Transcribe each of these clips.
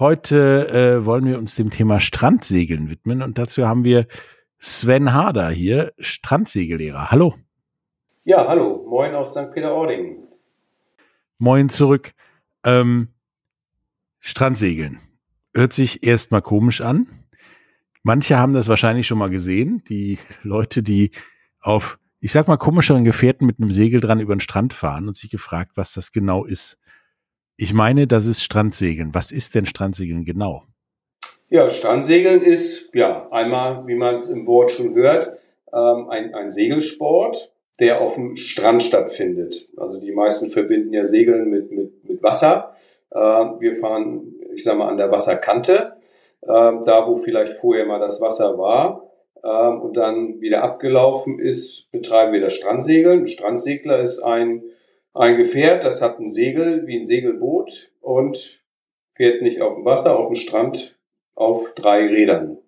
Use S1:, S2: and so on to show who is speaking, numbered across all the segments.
S1: Heute äh, wollen wir uns dem Thema Strandsegeln widmen und dazu haben wir Sven Harder hier, Strandsegellehrer. Hallo.
S2: Ja, hallo. Moin aus St. Peter-Ording.
S1: Moin zurück. Ähm, Strandsegeln. Hört sich erstmal komisch an. Manche haben das wahrscheinlich schon mal gesehen. Die Leute, die auf, ich sag mal, komischeren Gefährten mit einem Segel dran über den Strand fahren und sich gefragt, was das genau ist. Ich meine, das ist Strandsegeln. Was ist denn Strandsegeln genau?
S2: Ja, Strandsegeln ist, ja, einmal, wie man es im Wort schon hört, ähm, ein, ein Segelsport, der auf dem Strand stattfindet. Also die meisten verbinden ja Segeln mit, mit, mit Wasser. Äh, wir fahren, ich sag mal, an der Wasserkante, äh, da wo vielleicht vorher mal das Wasser war äh, und dann wieder abgelaufen ist, betreiben wir das Strandsegeln. Strandsegler ist ein ein Gefährt, das hat ein Segel wie ein Segelboot und fährt nicht auf dem Wasser, auf dem Strand auf drei Rädern.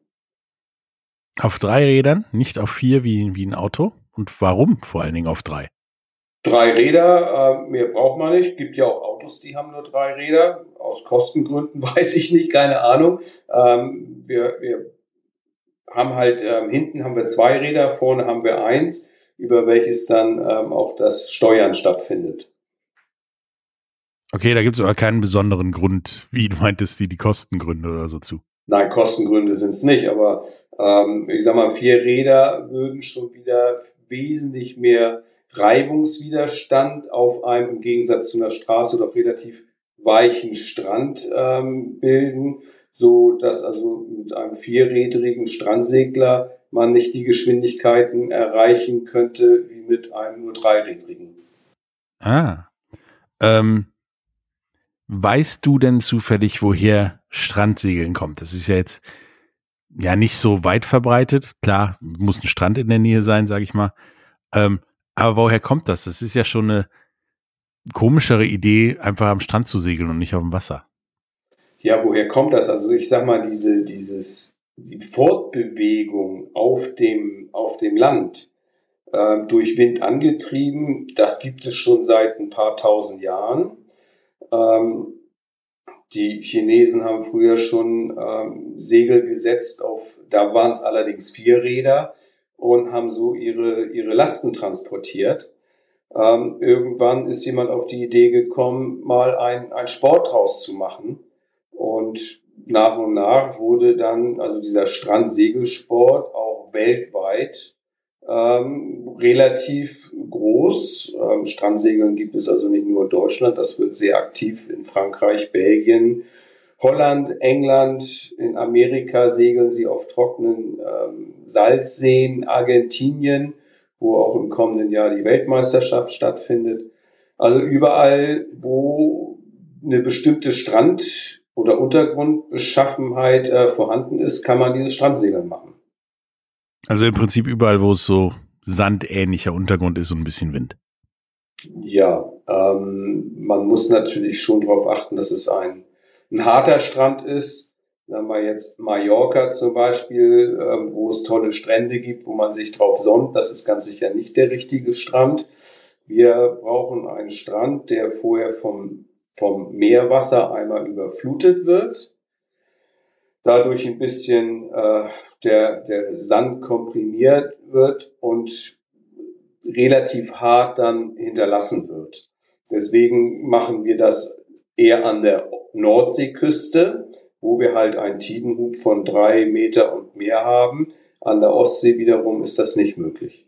S1: Auf drei Rädern, nicht auf vier wie, wie ein Auto? Und warum vor allen Dingen auf drei?
S2: Drei Räder, äh, mehr braucht man nicht. Gibt ja auch Autos, die haben nur drei Räder. Aus Kostengründen weiß ich nicht, keine Ahnung. Ähm, wir, wir haben halt, ähm, hinten haben wir zwei Räder, vorne haben wir eins über welches dann ähm, auch das Steuern stattfindet.
S1: Okay, da gibt es aber keinen besonderen Grund, wie du meintest, die, die Kostengründe oder so zu.
S2: Nein, Kostengründe sind es nicht, aber ähm, ich sag mal, vier Räder würden schon wieder wesentlich mehr Reibungswiderstand auf einem im Gegensatz zu einer Straße doch relativ weichen Strand ähm, bilden, so dass also mit einem vierrädrigen Strandsegler man nicht die Geschwindigkeiten erreichen könnte wie mit einem nur dreirädrigen.
S1: Ah. Ähm, weißt du denn zufällig, woher Strandsegeln kommt? Das ist ja jetzt ja nicht so weit verbreitet. Klar, muss ein Strand in der Nähe sein, sage ich mal. Ähm, aber woher kommt das? Das ist ja schon eine komischere Idee, einfach am Strand zu segeln und nicht auf dem Wasser.
S2: Ja, woher kommt das? Also ich sag mal, diese, dieses die Fortbewegung auf dem, auf dem Land äh, durch Wind angetrieben, das gibt es schon seit ein paar tausend Jahren. Ähm, die Chinesen haben früher schon ähm, Segel gesetzt auf, da waren es allerdings vier Räder und haben so ihre, ihre Lasten transportiert. Ähm, irgendwann ist jemand auf die Idee gekommen, mal ein, ein Sport draus zu machen. Und nach und nach wurde dann also dieser Strandsegelsport auch weltweit ähm, relativ groß. Ähm, Strandsegeln gibt es also nicht nur in Deutschland, das wird sehr aktiv in Frankreich, Belgien, Holland, England, in Amerika segeln sie auf trockenen ähm, Salzseen, Argentinien, wo auch im kommenden Jahr die Weltmeisterschaft stattfindet. Also überall, wo eine bestimmte Strand oder Untergrundbeschaffenheit äh, vorhanden ist, kann man dieses Strandsegeln machen.
S1: Also im Prinzip überall, wo es so sandähnlicher Untergrund ist und ein bisschen Wind.
S2: Ja, ähm, man muss natürlich schon darauf achten, dass es ein, ein harter Strand ist. Wenn man jetzt Mallorca zum Beispiel, ähm, wo es tolle Strände gibt, wo man sich drauf sonnt, das ist ganz sicher nicht der richtige Strand. Wir brauchen einen Strand, der vorher vom vom Meerwasser einmal überflutet wird, dadurch ein bisschen äh, der, der Sand komprimiert wird und relativ hart dann hinterlassen wird. Deswegen machen wir das eher an der Nordseeküste, wo wir halt einen Tidenhub von drei Meter und mehr haben. An der Ostsee wiederum ist das nicht möglich.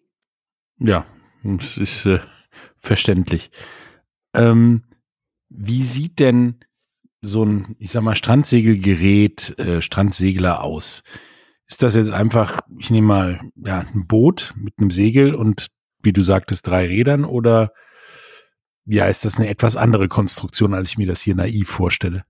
S1: Ja, das ist äh, verständlich. Ähm, wie sieht denn so ein, ich sag mal, Strandsegelgerät, äh, Strandsegler aus? Ist das jetzt einfach, ich nehme mal, ja, ein Boot mit einem Segel und wie du sagtest, drei Rädern oder ja, ist das eine etwas andere Konstruktion, als ich mir das hier naiv vorstelle?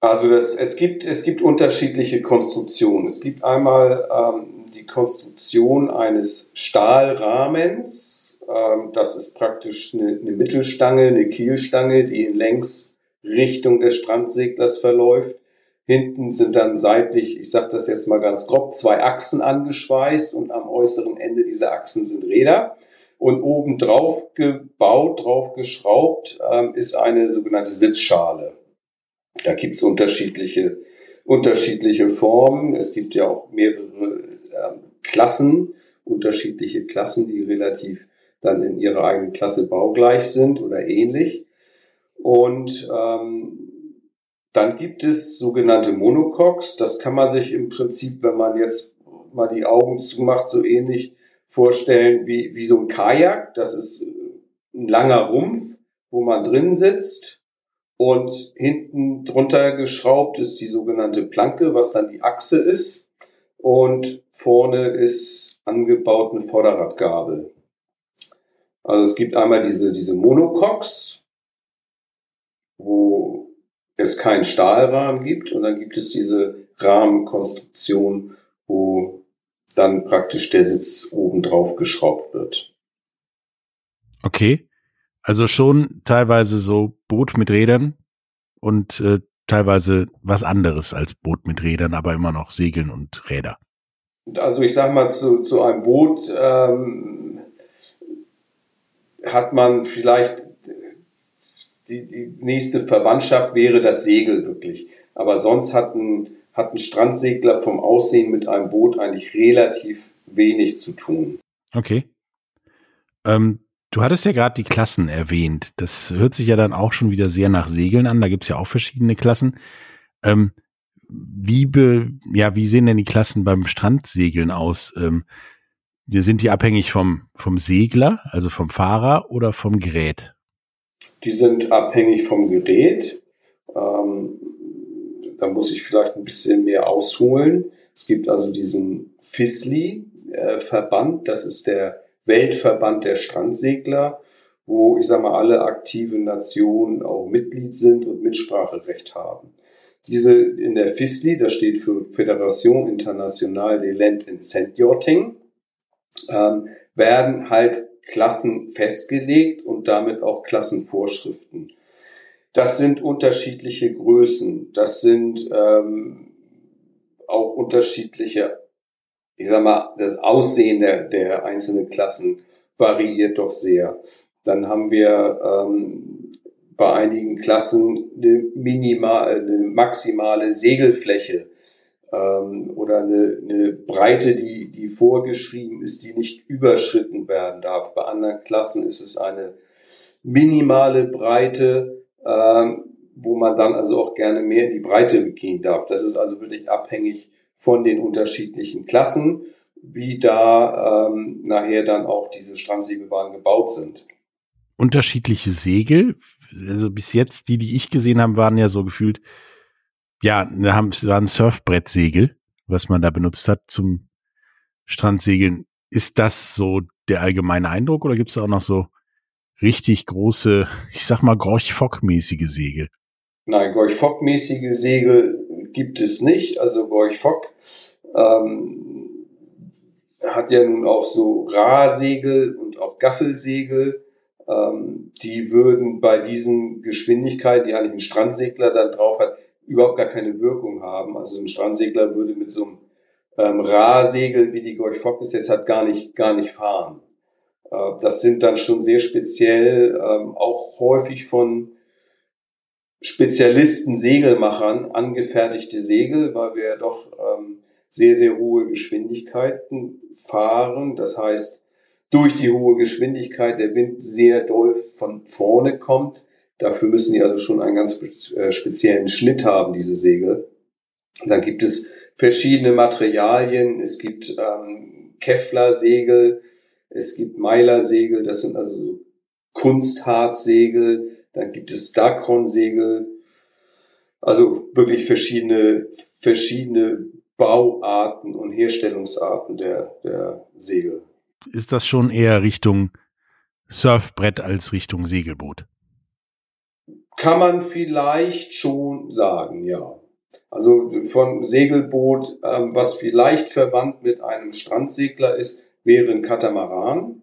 S2: Also das, es gibt es gibt unterschiedliche Konstruktionen. Es gibt einmal ähm, die Konstruktion eines Stahlrahmens. Ähm, das ist praktisch eine, Mittelstange, eine Kielstange, die in Längsrichtung des Strandseglers verläuft. Hinten sind dann seitlich, ich sage das jetzt mal ganz grob, zwei Achsen angeschweißt und am äußeren Ende dieser Achsen sind Räder. Und oben drauf gebaut, drauf geschraubt, ähm, ist eine sogenannte Sitzschale. Da gibt's unterschiedliche, unterschiedliche Formen. Es gibt ja auch mehrere ähm, Klassen, unterschiedliche Klassen, die relativ dann in ihrer eigenen Klasse baugleich sind oder ähnlich. Und ähm, dann gibt es sogenannte Monocoques. Das kann man sich im Prinzip, wenn man jetzt mal die Augen zumacht, so ähnlich vorstellen wie, wie so ein Kajak. Das ist ein langer Rumpf, wo man drin sitzt. Und hinten drunter geschraubt ist die sogenannte Planke, was dann die Achse ist. Und vorne ist angebaut eine Vorderradgabel. Also es gibt einmal diese, diese Monocoques, wo es keinen Stahlrahmen gibt und dann gibt es diese Rahmenkonstruktion, wo dann praktisch der Sitz oben drauf geschraubt wird.
S1: Okay. Also schon teilweise so Boot mit Rädern und äh, teilweise was anderes als Boot mit Rädern, aber immer noch Segeln und Räder.
S2: Also ich sag mal, zu, zu einem Boot ähm, hat man vielleicht die, die nächste Verwandtschaft wäre das Segel wirklich. Aber sonst hat ein, hat ein Strandsegler vom Aussehen mit einem Boot eigentlich relativ wenig zu tun.
S1: Okay. Ähm, du hattest ja gerade die Klassen erwähnt. Das hört sich ja dann auch schon wieder sehr nach Segeln an. Da gibt's ja auch verschiedene Klassen. Ähm, wie, be, ja, wie sehen denn die Klassen beim Strandsegeln aus? Ähm, sind die abhängig vom, vom Segler, also vom Fahrer oder vom Gerät?
S2: Die sind abhängig vom Gerät. Ähm, da muss ich vielleicht ein bisschen mehr ausholen. Es gibt also diesen FISLI-Verband, das ist der Weltverband der Strandsegler, wo ich sage mal alle aktiven Nationen auch Mitglied sind und Mitspracherecht haben. Diese in der FISLI, das steht für Fédération Internationale des Land and Sand Yachting, ähm, werden halt Klassen festgelegt und damit auch Klassenvorschriften. Das sind unterschiedliche Größen, das sind ähm, auch unterschiedliche, ich sag mal, das Aussehen der, der einzelnen Klassen variiert doch sehr. Dann haben wir ähm, bei einigen Klassen eine, minimal, eine maximale Segelfläche ähm, oder eine, eine Breite, die, die vorgeschrieben ist, die nicht überschritten werden darf. Bei anderen Klassen ist es eine minimale Breite, ähm, wo man dann also auch gerne mehr in die Breite gehen darf. Das ist also wirklich abhängig von den unterschiedlichen Klassen, wie da ähm, nachher dann auch diese Strandsegelbahnen gebaut sind.
S1: Unterschiedliche Segel, also bis jetzt die, die ich gesehen habe, waren ja so gefühlt ja, da haben, war ein Surfbrettsegel, was man da benutzt hat zum Strandsegeln. Ist das so der allgemeine Eindruck oder gibt es auch noch so richtig große, ich sag mal, Gorch-Fock-mäßige Segel?
S2: Nein, Gorch-Fock-mäßige Segel gibt es nicht. Also Gorch-Fock ähm, hat ja nun auch so Rahsegel und auch Gaffelsegel. Ähm, die würden bei diesen Geschwindigkeiten, die eigentlich ein Strandsegler dann drauf hat, überhaupt gar keine Wirkung haben. Also ein Strandsegler würde mit so einem ähm, Rahsegel, wie die Gorch Fock es jetzt hat, gar nicht, gar nicht fahren. Äh, das sind dann schon sehr speziell, ähm, auch häufig von Spezialisten, Segelmachern angefertigte Segel, weil wir ja doch ähm, sehr, sehr hohe Geschwindigkeiten fahren. Das heißt, durch die hohe Geschwindigkeit der Wind sehr doll von vorne kommt, Dafür müssen die also schon einen ganz äh, speziellen Schnitt haben, diese Segel. Und dann gibt es verschiedene Materialien. Es gibt ähm, Kevlar-Segel, es gibt Meiler-Segel, das sind also Kunstharz-Segel, dann gibt es Dacron-Segel, also wirklich verschiedene, verschiedene Bauarten und Herstellungsarten der, der Segel.
S1: Ist das schon eher Richtung Surfbrett als Richtung Segelboot?
S2: Kann man vielleicht schon sagen, ja. Also von Segelboot, ähm, was vielleicht verwandt mit einem Strandsegler ist, wäre ein Katamaran.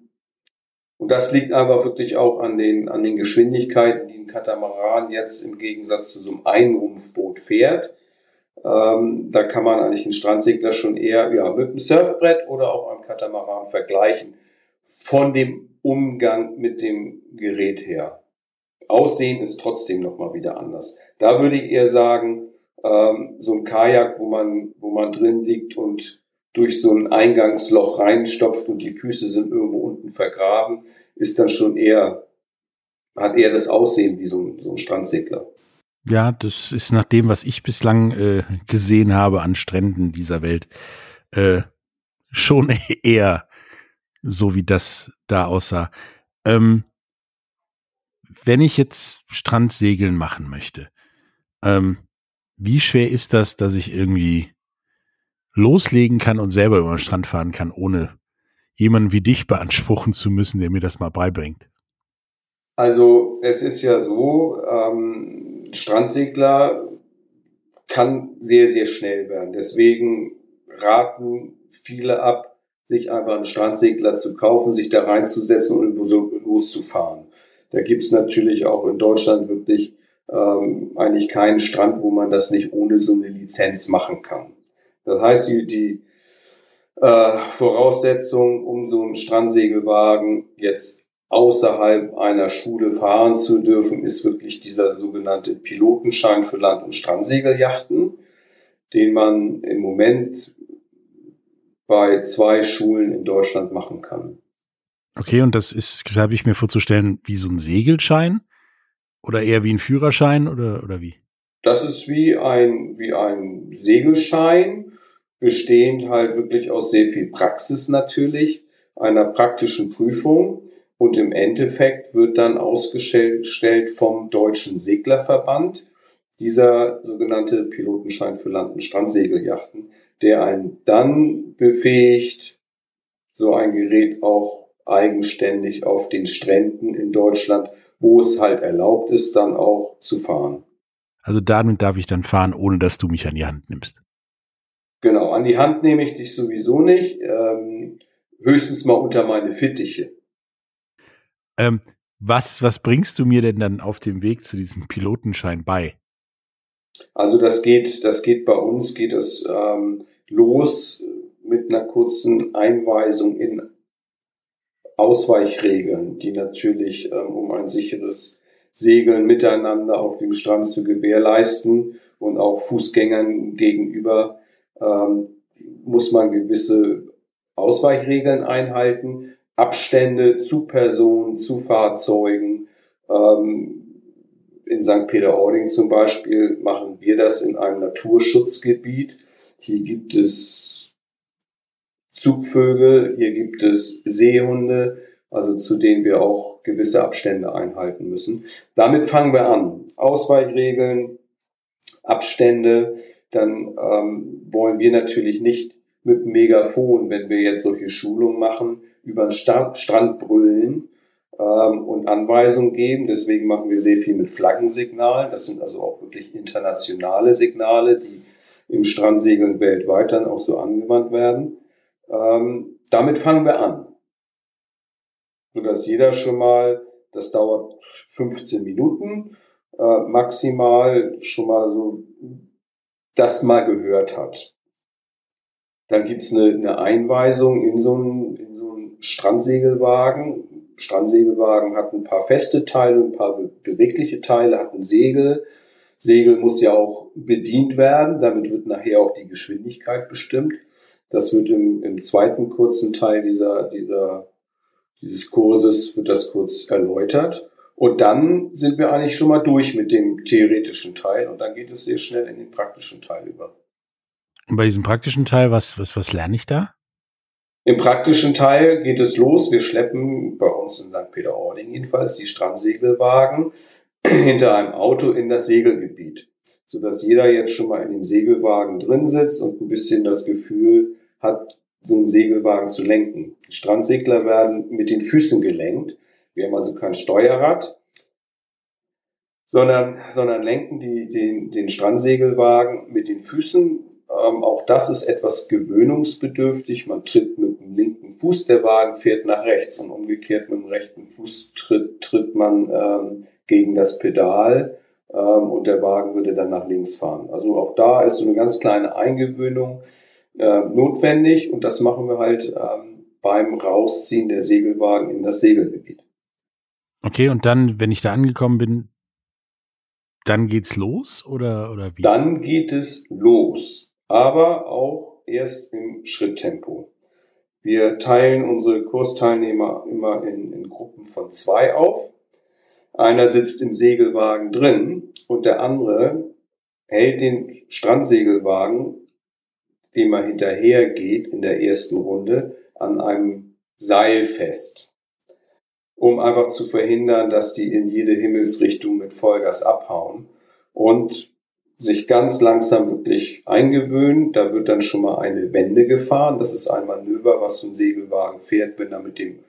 S2: Und das liegt aber wirklich auch an den, an den Geschwindigkeiten, die ein Katamaran jetzt im Gegensatz zu so einem Einrumpfboot fährt. Ähm, da kann man eigentlich einen Strandsegler schon eher ja, mit einem Surfbrett oder auch einem Katamaran vergleichen. Von dem Umgang mit dem Gerät her. Aussehen ist trotzdem nochmal wieder anders. Da würde ich eher sagen, ähm, so ein Kajak, wo man, wo man drin liegt und durch so ein Eingangsloch reinstopft und die Füße sind irgendwo unten vergraben, ist dann schon eher, hat eher das Aussehen wie so ein, so ein Strandsegler.
S1: Ja, das ist nach dem, was ich bislang äh, gesehen habe an Stränden dieser Welt, äh, schon eher so wie das da aussah. Ähm, wenn ich jetzt Strandsegeln machen möchte, ähm, wie schwer ist das, dass ich irgendwie loslegen kann und selber über den Strand fahren kann, ohne jemanden wie dich beanspruchen zu müssen, der mir das mal beibringt?
S2: Also es ist ja so, ähm, Strandsegler kann sehr, sehr schnell werden. Deswegen raten viele ab, sich einfach einen Strandsegler zu kaufen, sich da reinzusetzen und so loszufahren. Da gibt's natürlich auch in Deutschland wirklich ähm, eigentlich keinen Strand, wo man das nicht ohne so eine Lizenz machen kann. Das heißt, die, die äh, Voraussetzung, um so einen Strandsegelwagen jetzt außerhalb einer Schule fahren zu dürfen, ist wirklich dieser sogenannte Pilotenschein für Land- und Strandsegeljachten, den man im Moment bei zwei Schulen in Deutschland machen kann.
S1: Okay, und das ist, habe ich mir vorzustellen, wie so ein Segelschein oder eher wie ein Führerschein oder, oder wie?
S2: Das ist wie ein, wie ein Segelschein, bestehend halt wirklich aus sehr viel Praxis natürlich, einer praktischen Prüfung und im Endeffekt wird dann ausgestellt vom Deutschen Seglerverband dieser sogenannte Pilotenschein für Land- und Strandsegeljachten, der einen dann befähigt, so ein Gerät auch eigenständig auf den Stränden in Deutschland, wo es halt erlaubt ist, dann auch zu fahren.
S1: Also damit darf ich dann fahren, ohne dass du mich an die Hand nimmst.
S2: Genau, an die Hand nehme ich dich sowieso nicht, ähm, höchstens mal unter meine Fittiche.
S1: Ähm, was, was bringst du mir denn dann auf dem Weg zu diesem Pilotenschein bei?
S2: Also das geht, das geht bei uns, geht es ähm, los mit einer kurzen Einweisung in Ausweichregeln, die natürlich, ähm, um ein sicheres Segeln miteinander auf dem Strand zu gewährleisten und auch Fußgängern gegenüber, ähm, muss man gewisse Ausweichregeln einhalten, Abstände zu Personen, zu Fahrzeugen, ähm, in St. Peter-Ording zum Beispiel machen wir das in einem Naturschutzgebiet. Hier gibt es Zugvögel, hier gibt es Seehunde, also zu denen wir auch gewisse Abstände einhalten müssen. Damit fangen wir an. Ausweichregeln, Abstände, dann ähm, wollen wir natürlich nicht mit Megafon, wenn wir jetzt solche Schulungen machen, über den Strand brüllen, ähm, und Anweisungen geben. Deswegen machen wir sehr viel mit Flaggensignalen. Das sind also auch wirklich internationale Signale, die im Strandsegeln weltweit dann auch so angewandt werden. Ähm, damit fangen wir an. Sodass jeder schon mal, das dauert 15 Minuten, äh, maximal schon mal so das mal gehört hat. Dann gibt's eine, eine Einweisung in so einen, in so einen Strandsegelwagen, Strandsegelwagen hat ein paar feste Teile, ein paar bewegliche Teile, hat ein Segel. Segel muss ja auch bedient werden, damit wird nachher auch die Geschwindigkeit bestimmt. Das wird im, im zweiten kurzen Teil dieser, dieser, dieses Kurses, wird das kurz erläutert. Und dann sind wir eigentlich schon mal durch mit dem theoretischen Teil und dann geht es sehr schnell in den praktischen Teil über.
S1: Und bei diesem praktischen Teil, was, was, was lerne ich da?
S2: Im praktischen Teil geht es los. Wir schleppen bei uns in St. Peter-Ording jedenfalls die Strandsegelwagen hinter einem Auto in das Segelgebiet, sodass jeder jetzt schon mal in dem Segelwagen drin sitzt und ein bisschen das Gefühl hat, so einen Segelwagen zu lenken. Strandsegler werden mit den Füßen gelenkt. Wir haben also kein Steuerrad, sondern, sondern lenken die, den, den Strandsegelwagen mit den Füßen. Ähm, auch das ist etwas gewöhnungsbedürftig. Man tritt mit dem linken Fuß, der Wagen fährt nach rechts und umgekehrt mit dem rechten Fuß tritt, tritt man ähm, gegen das Pedal ähm, und der Wagen würde dann nach links fahren. Also auch da ist so eine ganz kleine Eingewöhnung äh, notwendig und das machen wir halt ähm, beim Rausziehen der Segelwagen in das Segelgebiet.
S1: Okay, und dann, wenn ich da angekommen bin, dann geht's los oder, oder wie?
S2: Dann geht es los, aber auch erst im Schritttempo. Wir teilen unsere Kursteilnehmer immer in, in Gruppen von zwei auf. Einer sitzt im Segelwagen drin und der andere hält den Strandsegelwagen, dem er hinterher geht in der ersten Runde, an einem Seil fest, um einfach zu verhindern, dass die in jede Himmelsrichtung mit Vollgas abhauen und sich ganz langsam wirklich eingewöhnen. Da wird dann schon mal eine Wende gefahren. Das ist ein Manöver, was ein Segelwagen fährt, wenn er mit dem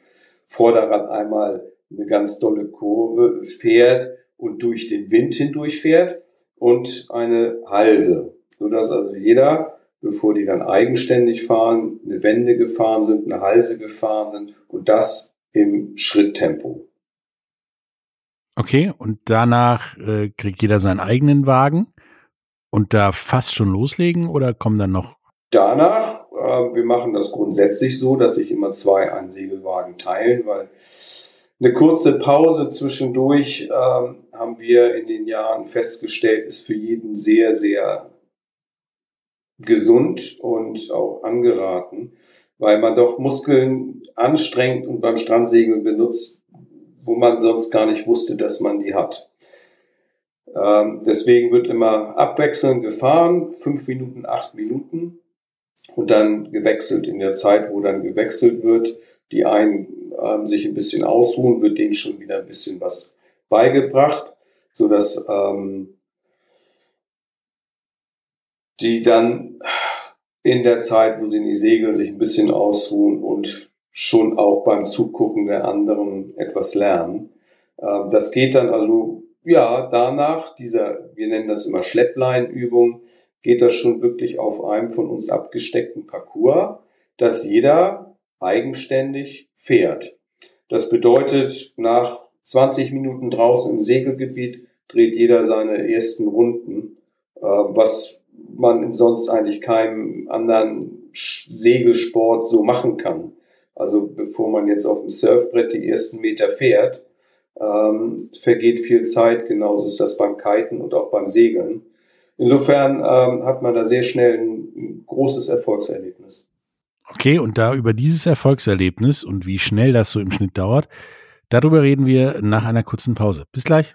S2: Vorderrad einmal eine ganz dolle Kurve fährt und durch den Wind hindurch fährt und eine Halse, sodass also jeder, bevor die dann eigenständig fahren, eine Wende gefahren sind, eine Halse gefahren sind und das im Schritttempo.
S1: Okay, und danach äh, kriegt jeder seinen eigenen Wagen und da fast schon loslegen oder kommen dann noch?
S2: Danach, äh, wir machen das grundsätzlich so, dass sich immer zwei einen Segelwagen teilen, weil eine kurze Pause zwischendurch ähm, haben wir in den Jahren festgestellt, ist für jeden sehr, sehr gesund und auch angeraten, weil man doch Muskeln anstrengt und beim Strandsegeln benutzt, wo man sonst gar nicht wusste, dass man die hat. Ähm, deswegen wird immer abwechselnd gefahren, fünf Minuten, acht Minuten und dann gewechselt. In der Zeit, wo dann gewechselt wird, die einen ähm, sich ein bisschen ausruhen, wird denen schon wieder ein bisschen was beigebracht, so dass ähm, die dann in der Zeit, wo sie in die Segel sich ein bisschen ausruhen und schon auch beim Zugucken der anderen etwas lernen. Ähm, das geht dann also, ja, danach, dieser, wir nennen das immer Schleppleinübung, geht das schon wirklich auf einem von uns abgesteckten Parcours, dass jeder eigenständig fährt. Das bedeutet, nach 20 Minuten draußen im Segelgebiet dreht jeder seine ersten Runden, äh, was man sonst eigentlich keinem anderen Segelsport so machen kann. Also bevor man jetzt auf dem Surfbrett die ersten Meter fährt, ähm, vergeht viel Zeit. Genauso ist das beim Kiten und auch beim Segeln. Insofern ähm, hat man da sehr schnell ein, ein großes Erfolgserlebnis.
S1: Okay, und da über dieses Erfolgserlebnis und wie schnell das so im Schnitt dauert, darüber reden wir nach einer kurzen Pause. Bis gleich.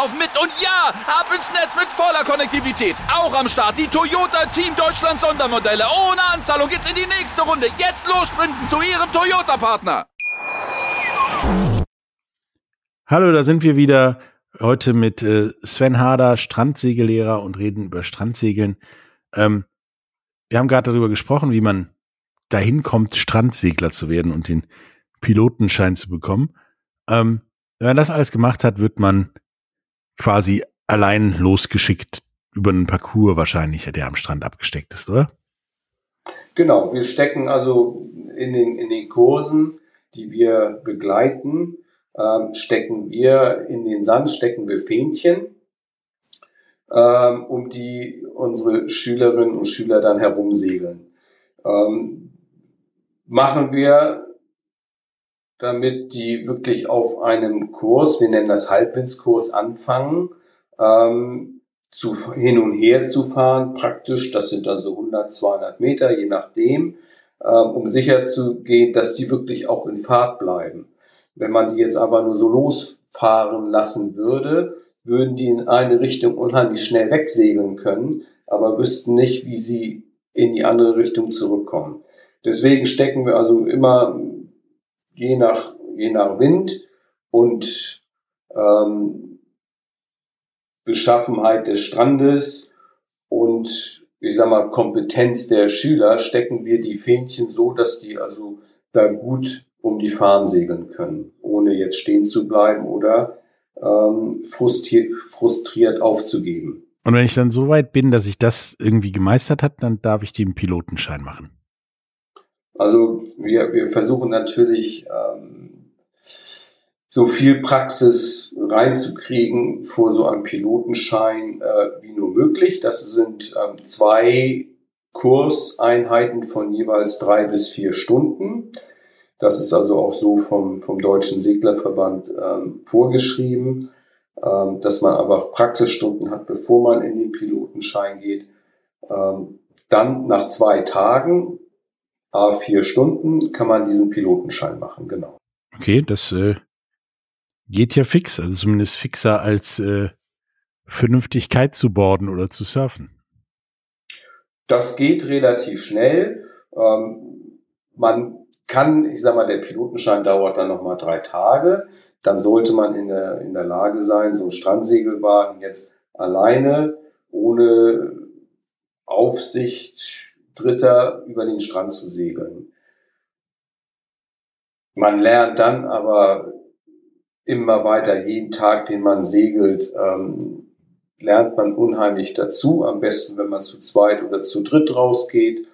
S3: laufen mit. Und ja, ab ins Netz mit voller Konnektivität. Auch am Start die Toyota Team Deutschland Sondermodelle. Ohne Anzahlung geht's in die nächste Runde. Jetzt los sprinten zu Ihrem Toyota-Partner.
S1: Hallo, da sind wir wieder. Heute mit äh, Sven Harder, Strandsegellehrer und reden über Strandsegeln. Ähm, wir haben gerade darüber gesprochen, wie man dahin kommt, Strandsegler zu werden und den Pilotenschein zu bekommen. Ähm, wenn man das alles gemacht hat, wird man quasi allein losgeschickt über einen Parcours wahrscheinlich, der am Strand abgesteckt ist, oder?
S2: Genau, wir stecken also in den, in den Kursen, die wir begleiten, ähm, stecken wir in den Sand, stecken wir Fähnchen. ähm, um die unsere Schülerinnen und Schüler dann herumsegeln. Ähm, machen wir, damit die wirklich auf einem Kurs, wir nennen das Halbwindskurs, anfangen, ähm, zu, hin und her zu fahren, praktisch, das sind dann so 100, 200 Meter, je nachdem, ähm, um sicher zu gehen, dass die wirklich auch in Fahrt bleiben. Wenn man die jetzt aber nur so losfahren lassen würde, würden die in eine Richtung unheimlich schnell wegsegeln können, aber wüssten nicht, wie sie in die andere Richtung zurückkommen. Deswegen stecken wir also immer je nach, je nach Wind und ähm, Beschaffenheit des Strandes und ich sag mal Kompetenz der Schüler stecken wir die Fähnchen so, dass die also da gut um die Fahnen segeln können, ohne jetzt stehen zu bleiben oder ähm, frustriert, frustriert aufzugeben.
S1: Und wenn ich dann so weit bin, dass ich das irgendwie gemeistert habe, dann darf ich den Pilotenschein machen.
S2: Also wir, wir versuchen natürlich ähm, so viel Praxis reinzukriegen vor so einem Pilotenschein äh, wie nur möglich. Das sind ähm, zwei Kurseinheiten von jeweils drei bis vier Stunden. Das ist also auch so vom, vom Deutschen Seglerverband ähm, vorgeschrieben, ähm, dass man aber Praxisstunden hat, bevor man in den Pilotenschein geht. Ähm, dann nach zwei Tagen, a vier Stunden, kann man diesen Pilotenschein machen, genau.
S1: Okay, das äh, geht ja fix, also zumindest fixer als äh, Vernünftigkeit zu borden oder zu surfen.
S2: Das geht relativ schnell. Ähm, man kann, ich sag mal, der Pilotenschein dauert dann nochmal drei Tage. Dann sollte man in der, in der Lage sein, so ein Strandsegelwagen jetzt alleine, ohne Aufsicht Dritter über den Strand zu segeln. Man lernt dann aber immer weiter, jeden Tag, den man segelt, ähm, lernt man unheimlich dazu. Am besten, wenn man zu zweit oder zu dritt rausgeht.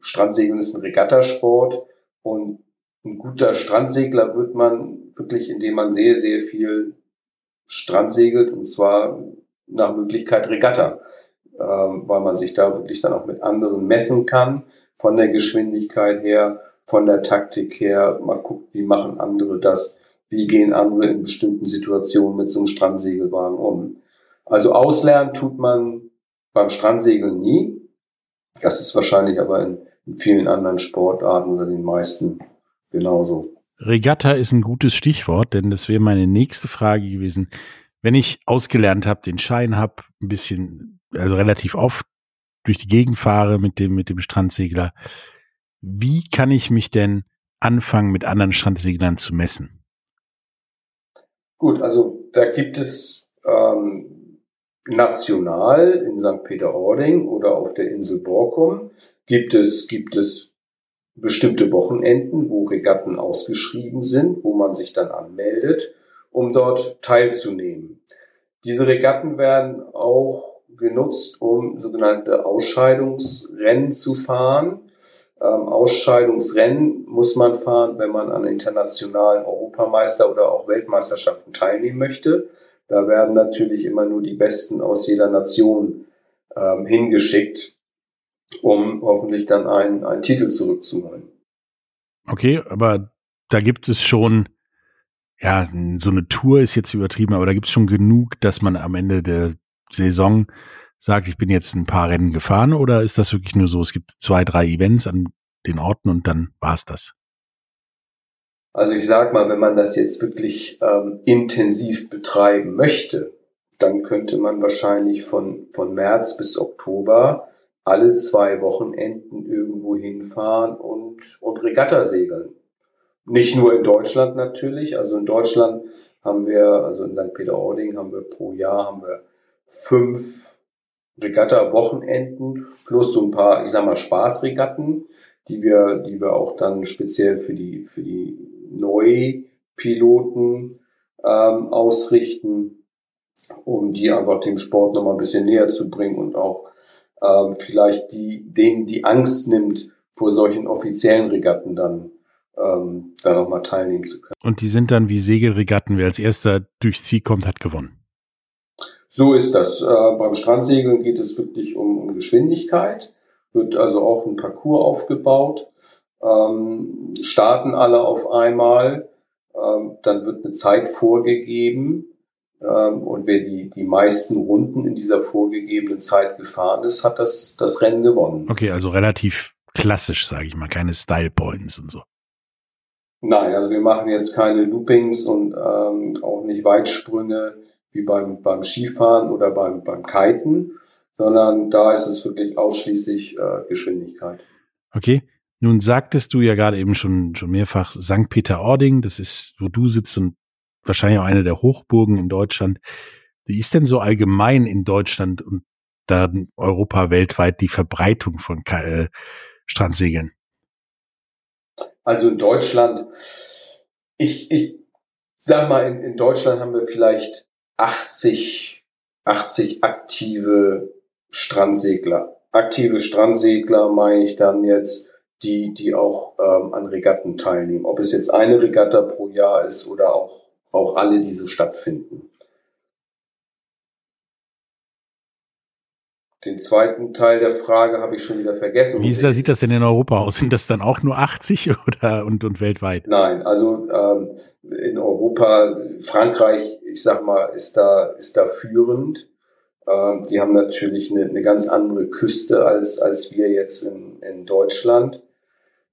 S2: Strandsegeln ist ein Regattasport und ein guter Strandsegler wird man wirklich, indem man sehr, sehr viel Strand segelt und zwar nach Möglichkeit Regatta, ähm, weil man sich da wirklich dann auch mit anderen messen kann, von der Geschwindigkeit her, von der Taktik her. Man guckt, wie machen andere das, wie gehen andere in bestimmten Situationen mit so einem Strandsegelwagen um. Also auslernen tut man beim Strandsegeln nie. Das ist wahrscheinlich aber in in vielen anderen Sportarten oder den meisten genauso.
S1: Regatta ist ein gutes Stichwort, denn das wäre meine nächste Frage gewesen. Wenn ich ausgelernt habe, den Schein habe, ein bisschen, also relativ oft durch die Gegend fahre mit dem, mit dem Strandsegler, wie kann ich mich denn anfangen, mit anderen Strandseglern zu messen?
S2: Gut, also da gibt es ähm, national in St. Peter-Ording oder auf der Insel Borkum gibt es, gibt es bestimmte Wochenenden, wo Regatten ausgeschrieben sind, wo man sich dann anmeldet, um dort teilzunehmen. Diese Regatten werden auch genutzt, um sogenannte Ausscheidungsrennen zu fahren. Ähm, Ausscheidungsrennen muss man fahren, wenn man an internationalen Europameister oder auch Weltmeisterschaften teilnehmen möchte. Da werden natürlich immer nur die Besten aus jeder Nation ähm, hingeschickt um hoffentlich dann einen, einen Titel zurückzuholen.
S1: Okay, aber da gibt es schon, ja, so eine Tour ist jetzt übertrieben, aber da gibt es schon genug, dass man am Ende der Saison sagt, ich bin jetzt ein paar Rennen gefahren oder ist das wirklich nur so, es gibt zwei, drei Events an den Orten und dann war's das?
S2: Also ich sag mal, wenn man das jetzt wirklich ähm, intensiv betreiben möchte, dann könnte man wahrscheinlich von, von März bis Oktober alle zwei Wochenenden irgendwo hinfahren und, und Regatta segeln. Nicht nur in Deutschland natürlich. Also in Deutschland haben wir, also in St. Peter-Ording haben wir pro Jahr haben wir fünf Regatta-Wochenenden plus so ein paar, ich sag mal, Spaßregatten, die wir, die wir auch dann speziell für die, für die Neupiloten ähm, ausrichten, um die einfach dem Sport nochmal ein bisschen näher zu bringen und auch ähm, vielleicht die, denen die Angst nimmt, vor solchen offiziellen Regatten dann ähm, da nochmal teilnehmen zu können.
S1: Und die sind dann wie Segelregatten, wer als erster durchs Ziel kommt, hat gewonnen.
S2: So ist das. Äh, beim Strandsegeln geht es wirklich um, um Geschwindigkeit. Wird also auch ein Parcours aufgebaut. Ähm, starten alle auf einmal. Ähm, dann wird eine Zeit vorgegeben. Ähm, und wer die, die meisten Runden in dieser vorgegebenen Zeit gefahren ist, hat das, das Rennen gewonnen.
S1: Okay, also relativ klassisch, sage ich mal, keine Style Points und so.
S2: Nein, also wir machen jetzt keine Loopings und ähm, auch nicht Weitsprünge wie beim, beim Skifahren oder beim, beim Kiten, sondern da ist es wirklich ausschließlich äh, Geschwindigkeit.
S1: Okay. Nun sagtest du ja gerade eben schon, schon mehrfach St. Peter-Ording, das ist, wo du sitzt und wahrscheinlich auch eine der Hochburgen in Deutschland. Wie ist denn so allgemein in Deutschland und dann Europa weltweit die Verbreitung von äh, Strandsegeln?
S2: Also in Deutschland, ich, ich sag mal, in, in Deutschland haben wir vielleicht 80, 80 aktive Strandsegler. Aktive Strandsegler meine ich dann jetzt, die, die auch ähm, an Regatten teilnehmen. Ob es jetzt eine Regatta pro Jahr ist oder auch, auch alle, die so stattfinden. Den zweiten Teil der Frage habe ich schon wieder vergessen.
S1: Wie ist, sieht das denn in Europa aus? Sind das dann auch nur 80 oder und, und weltweit?
S2: Nein, also ähm, in Europa, Frankreich, ich sag mal, ist da, ist da führend. Ähm, die haben natürlich eine, eine ganz andere Küste als, als wir jetzt in, in Deutschland.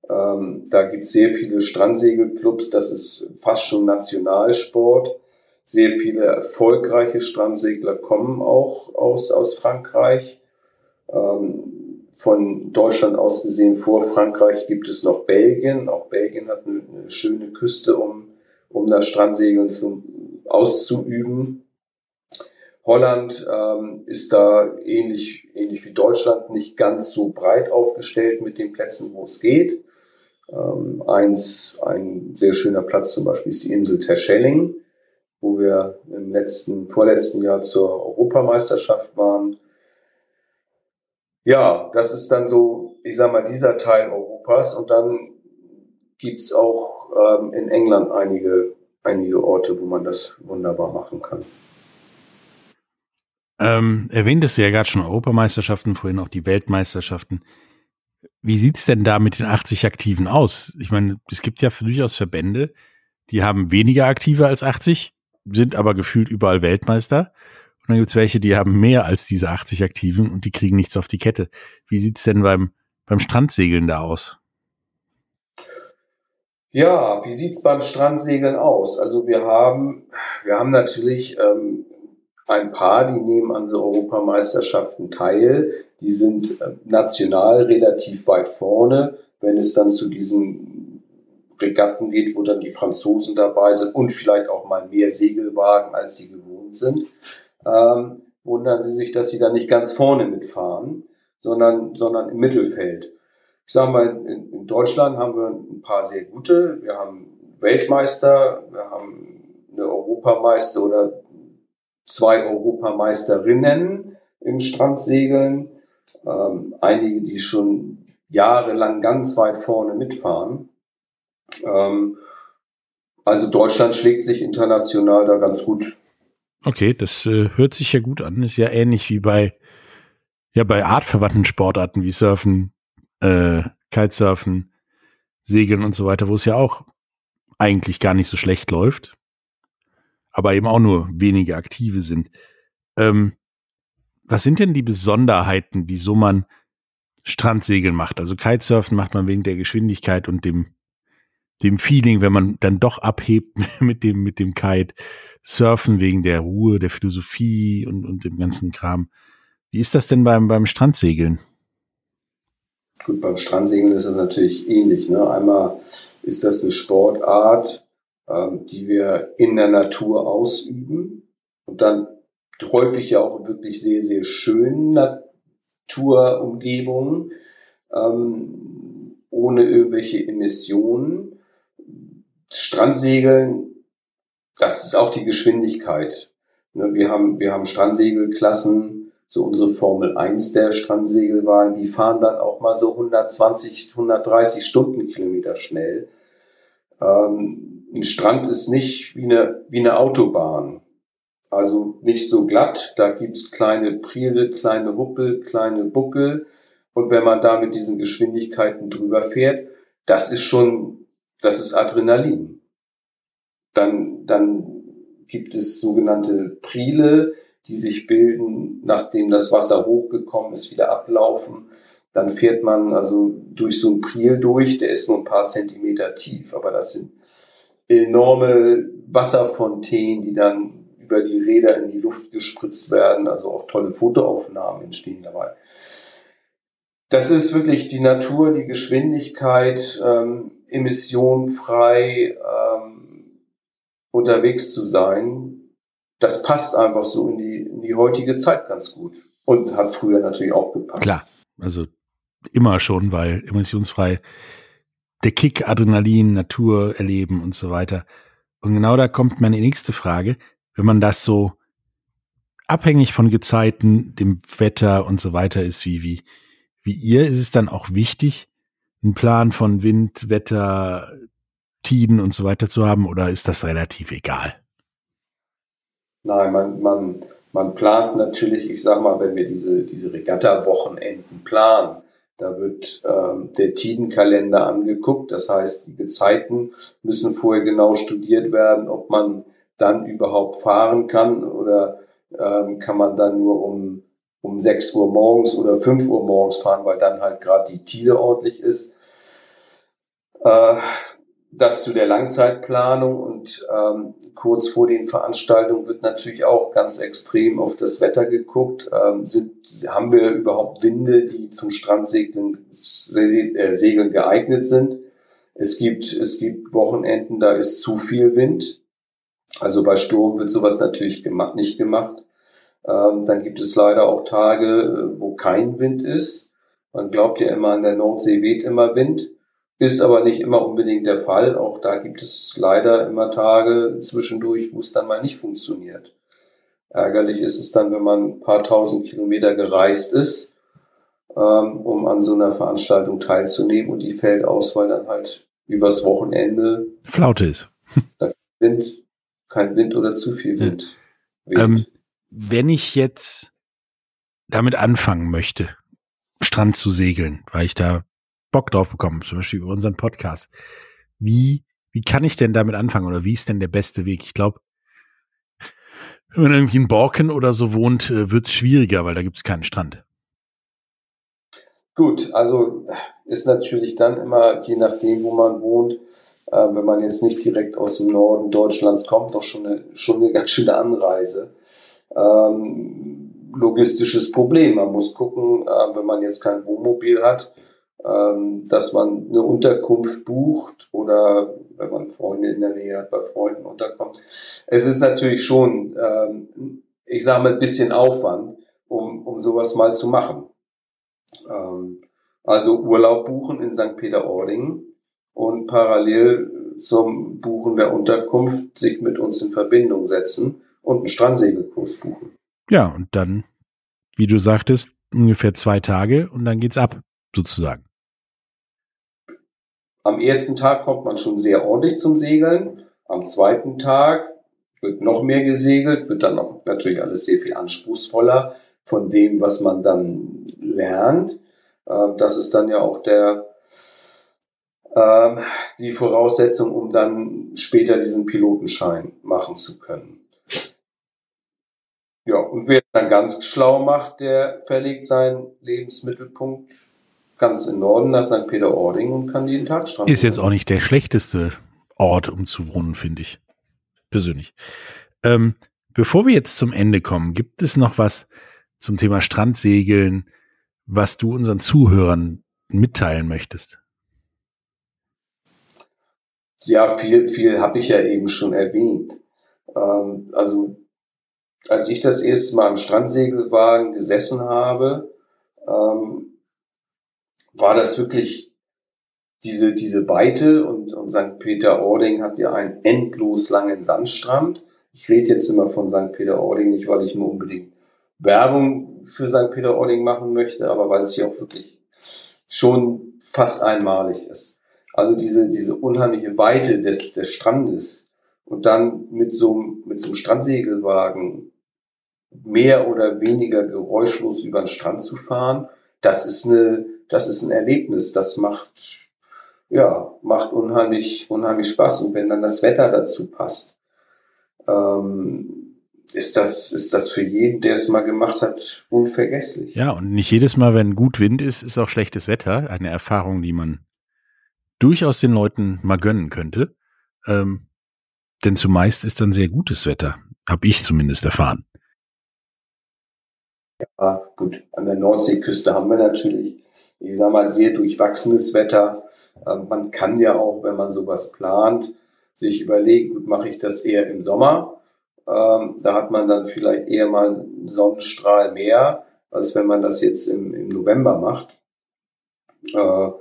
S2: Ähm, da gibt es sehr viele Strandsegelclubs, das ist fast schon Nationalsport. Sehr viele erfolgreiche Strandsegler kommen auch aus, aus Frankreich. Ähm, von Deutschland aus gesehen vor Frankreich gibt es noch Belgien. Auch Belgien hat eine, eine schöne Küste, um, um das Strandsegeln zu, auszuüben. Holland ähm, ist da ähnlich, ähnlich wie Deutschland nicht ganz so breit aufgestellt mit den Plätzen, wo es geht. Ähm, eins, ein sehr schöner Platz zum Beispiel ist die Insel Terschelling, wo wir im letzten, vorletzten Jahr zur Europameisterschaft waren ja, das ist dann so, ich sag mal, dieser Teil Europas. Und dann gibt's auch ähm, in England einige, einige Orte, wo man das wunderbar machen kann.
S1: Ähm, erwähntest du ja gerade schon Europameisterschaften, vorhin auch die Weltmeisterschaften. Wie sieht's denn da mit den 80 Aktiven aus? Ich meine, es gibt ja durchaus Verbände, die haben weniger Aktive als 80, sind aber gefühlt überall Weltmeister dann gibt's welche, die haben mehr als diese 80 Aktiven und die kriegen nichts auf die Kette. Wie sieht's denn beim, beim Strandsegeln da aus?
S2: Ja, wie sieht's beim Strandsegeln aus? Also wir haben, wir haben natürlich ähm, ein paar, die nehmen an so Europameisterschaften teil. Die sind äh, national relativ weit vorne. Wenn es dann zu diesen Regatten geht, wo dann die Franzosen dabei sind und vielleicht auch mal mehr Segelwagen, als sie gewohnt sind, ähm, wundern sie sich, dass sie da nicht ganz vorne mitfahren, sondern, sondern im Mittelfeld. Ich sage mal, in, in Deutschland haben wir ein paar sehr gute. Wir haben Weltmeister, wir haben eine Europameister oder zwei Europameisterinnen im Strandsegeln, ähm, einige, die schon jahrelang ganz weit vorne mitfahren. Ähm, also Deutschland schlägt sich international da ganz gut
S1: Okay, das äh, hört sich ja gut an. Ist ja ähnlich wie bei, ja, bei artverwandten Sportarten wie Surfen, äh, Kitesurfen, Segeln und so weiter, wo es ja auch eigentlich gar nicht so schlecht läuft, aber eben auch nur wenige Aktive sind. Ähm, was sind denn die Besonderheiten, wieso man Strandsegeln macht? Also Kitesurfen macht man wegen der Geschwindigkeit und dem, dem Feeling, wenn man dann doch abhebt mit dem, mit dem Kite. Surfen wegen der Ruhe, der Philosophie und, und dem ganzen Kram. Wie ist das denn beim, beim Strandsegeln?
S2: Gut, beim Strandsegeln ist das natürlich ähnlich. Ne? Einmal ist das eine Sportart, ähm, die wir in der Natur ausüben und dann häufig ja auch wirklich sehr, sehr schönen Naturumgebungen, ähm, ohne irgendwelche Emissionen. Strandsegeln das ist auch die Geschwindigkeit. Ne, wir haben, wir haben Strandsegelklassen, so unsere Formel 1 der Strandsegelwagen, die fahren dann auch mal so 120, 130 Stundenkilometer schnell. Ähm, ein Strand ist nicht wie eine, wie eine Autobahn. Also nicht so glatt, da gibt's kleine Priele, kleine Huppel, kleine Buckel. Und wenn man da mit diesen Geschwindigkeiten drüber fährt, das ist schon, das ist Adrenalin. Dann, dann gibt es sogenannte Priele, die sich bilden, nachdem das Wasser hochgekommen ist, wieder ablaufen. Dann fährt man also durch so ein Priel durch, der ist nur ein paar Zentimeter tief, aber das sind enorme Wasserfontänen, die dann über die Räder in die Luft gespritzt werden. Also auch tolle Fotoaufnahmen entstehen dabei. Das ist wirklich die Natur, die Geschwindigkeit, ähm, emissionfrei ähm, unterwegs zu sein. Das passt einfach so in die, in die heutige Zeit ganz gut. Und hat früher natürlich auch gepasst.
S1: Klar, also immer schon, weil emissionsfrei der Kick, Adrenalin, Natur erleben und so weiter. Und genau da kommt meine nächste Frage. Wenn man das so abhängig von Gezeiten, dem Wetter und so weiter ist, wie, wie, wie ihr, ist es dann auch wichtig, einen Plan von Wind, Wetter, Tiden und so weiter zu haben oder ist das relativ egal?
S2: Nein, man, man, man plant natürlich, ich sag mal, wenn wir diese, diese Regatta-Wochenenden planen, da wird ähm, der Tidenkalender angeguckt. Das heißt, die Gezeiten müssen vorher genau studiert werden, ob man dann überhaupt fahren kann oder ähm, kann man dann nur um, um 6 Uhr morgens oder 5 Uhr morgens fahren, weil dann halt gerade die Tide ordentlich ist. Äh, das zu der Langzeitplanung und ähm, kurz vor den Veranstaltungen wird natürlich auch ganz extrem auf das Wetter geguckt. Ähm, sind, haben wir überhaupt Winde, die zum Strandsegeln äh, Segeln geeignet sind? Es gibt, es gibt Wochenenden, da ist zu viel Wind. Also bei Sturm wird sowas natürlich gemacht, nicht gemacht. Ähm, dann gibt es leider auch Tage, wo kein Wind ist. Man glaubt ja immer, an der Nordsee weht immer Wind. Ist aber nicht immer unbedingt der Fall. Auch da gibt es leider immer Tage zwischendurch, wo es dann mal nicht funktioniert. Ärgerlich ist es dann, wenn man ein paar tausend Kilometer gereist ist, ähm, um an so einer Veranstaltung teilzunehmen und die fällt aus, weil dann halt übers Wochenende
S1: Flaute ist.
S2: Wind, kein Wind oder zu viel Wind.
S1: Ja. Ähm, wenn ich jetzt damit anfangen möchte, Strand zu segeln, weil ich da Bock drauf bekommen, zum Beispiel über unseren Podcast. Wie, wie kann ich denn damit anfangen oder wie ist denn der beste Weg? Ich glaube, wenn man irgendwie in Borken oder so wohnt, äh, wird es schwieriger, weil da gibt es keinen Strand.
S2: Gut, also ist natürlich dann immer, je nachdem, wo man wohnt, äh, wenn man jetzt nicht direkt aus dem Norden Deutschlands kommt, doch schon eine, schon eine ganz schöne Anreise. Ähm, logistisches Problem. Man muss gucken, äh, wenn man jetzt kein Wohnmobil hat, ähm, dass man eine Unterkunft bucht oder wenn man Freunde in der Nähe hat, bei Freunden unterkommt. Es ist natürlich schon, ähm, ich sage mal, ein bisschen Aufwand, um, um sowas mal zu machen. Ähm, also Urlaub buchen in St. Peter-Ording und parallel zum Buchen der Unterkunft sich mit uns in Verbindung setzen und einen Strandsegelkurs buchen.
S1: Ja, und dann, wie du sagtest, ungefähr zwei Tage und dann geht's ab, sozusagen.
S2: Am ersten Tag kommt man schon sehr ordentlich zum Segeln. Am zweiten Tag wird noch mehr gesegelt, wird dann noch natürlich alles sehr viel anspruchsvoller von dem, was man dann lernt. Ähm, das ist dann ja auch der, ähm, die Voraussetzung, um dann später diesen Pilotenschein machen zu können. Ja, und wer es dann ganz schlau macht, der verlegt seinen Lebensmittelpunkt ganz im Norden nach St. Peter-Ording und kann jeden Tag Strand.
S1: Ist jetzt auch nicht der schlechteste Ort, um zu wohnen, finde ich. Persönlich. Ähm, bevor wir jetzt zum Ende kommen, gibt es noch was zum Thema Strandsegeln, was du unseren Zuhörern mitteilen möchtest?
S2: Ja, viel, viel habe ich ja eben schon erwähnt. Ähm, also, als ich das erste Mal am Strandsegelwagen gesessen habe, ähm, war das wirklich diese, diese Weite und, und St. Peter-Ording hat ja einen endlos langen Sandstrand. Ich rede jetzt immer von St. Peter-Ording nicht, weil ich nur unbedingt Werbung für St. Peter-Ording machen möchte, aber weil es hier auch wirklich schon fast einmalig ist. Also diese, diese unheimliche Weite des, des Strandes und dann mit so, mit so einem Strandsegelwagen mehr oder weniger geräuschlos über den Strand zu fahren, das ist eine, das ist ein Erlebnis. Das macht, ja, macht unheimlich, unheimlich Spaß. Und wenn dann das Wetter dazu passt, ähm, ist das, ist das für jeden, der es mal gemacht hat, unvergesslich.
S1: Ja, und nicht jedes Mal, wenn gut Wind ist, ist auch schlechtes Wetter. Eine Erfahrung, die man durchaus den Leuten mal gönnen könnte. Ähm, denn zumeist ist dann sehr gutes Wetter. Habe ich zumindest erfahren.
S2: Ja, gut. An der Nordseeküste haben wir natürlich, ich sage mal, sehr durchwachsenes Wetter. Ähm, man kann ja auch, wenn man sowas plant, sich überlegen, gut, mache ich das eher im Sommer? Ähm, da hat man dann vielleicht eher mal einen Sonnenstrahl mehr, als wenn man das jetzt im, im November macht. Äh,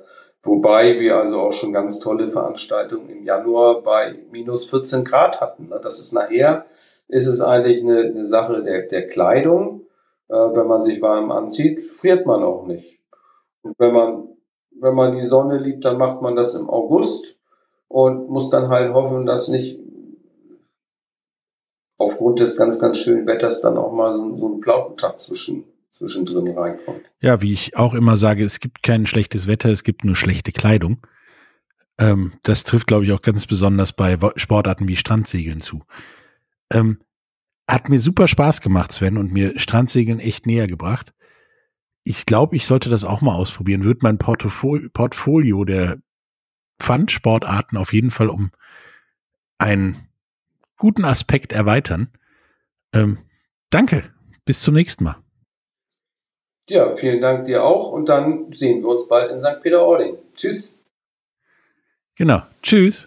S2: wobei wir also auch schon ganz tolle Veranstaltungen im Januar bei minus 14 Grad hatten. Ne? Das ist nachher, ist es eigentlich eine, eine Sache der, der Kleidung. Äh, wenn man sich warm anzieht, friert man auch nicht. Und wenn man, wenn man die Sonne liebt, dann macht man das im August und muss dann halt hoffen, dass nicht aufgrund des ganz, ganz schönen Wetters dann auch mal so, so ein Plautentag zwischen, zwischendrin reinkommt.
S1: Ja, wie ich auch immer sage, es gibt kein schlechtes Wetter, es gibt nur schlechte Kleidung. Ähm, das trifft, glaube ich, auch ganz besonders bei Sportarten wie Strandsegeln zu. Ähm, hat mir super Spaß gemacht, Sven, und mir Strandsegeln echt näher gebracht. Ich glaube, ich sollte das auch mal ausprobieren. Wird mein Portfolio, Portfolio der Pfandsportarten auf jeden Fall um einen guten Aspekt erweitern. Ähm, danke. Bis zum nächsten Mal.
S2: Ja, vielen Dank dir auch und dann sehen wir uns bald in St. Peter-Ording. Tschüss.
S1: Genau. Tschüss.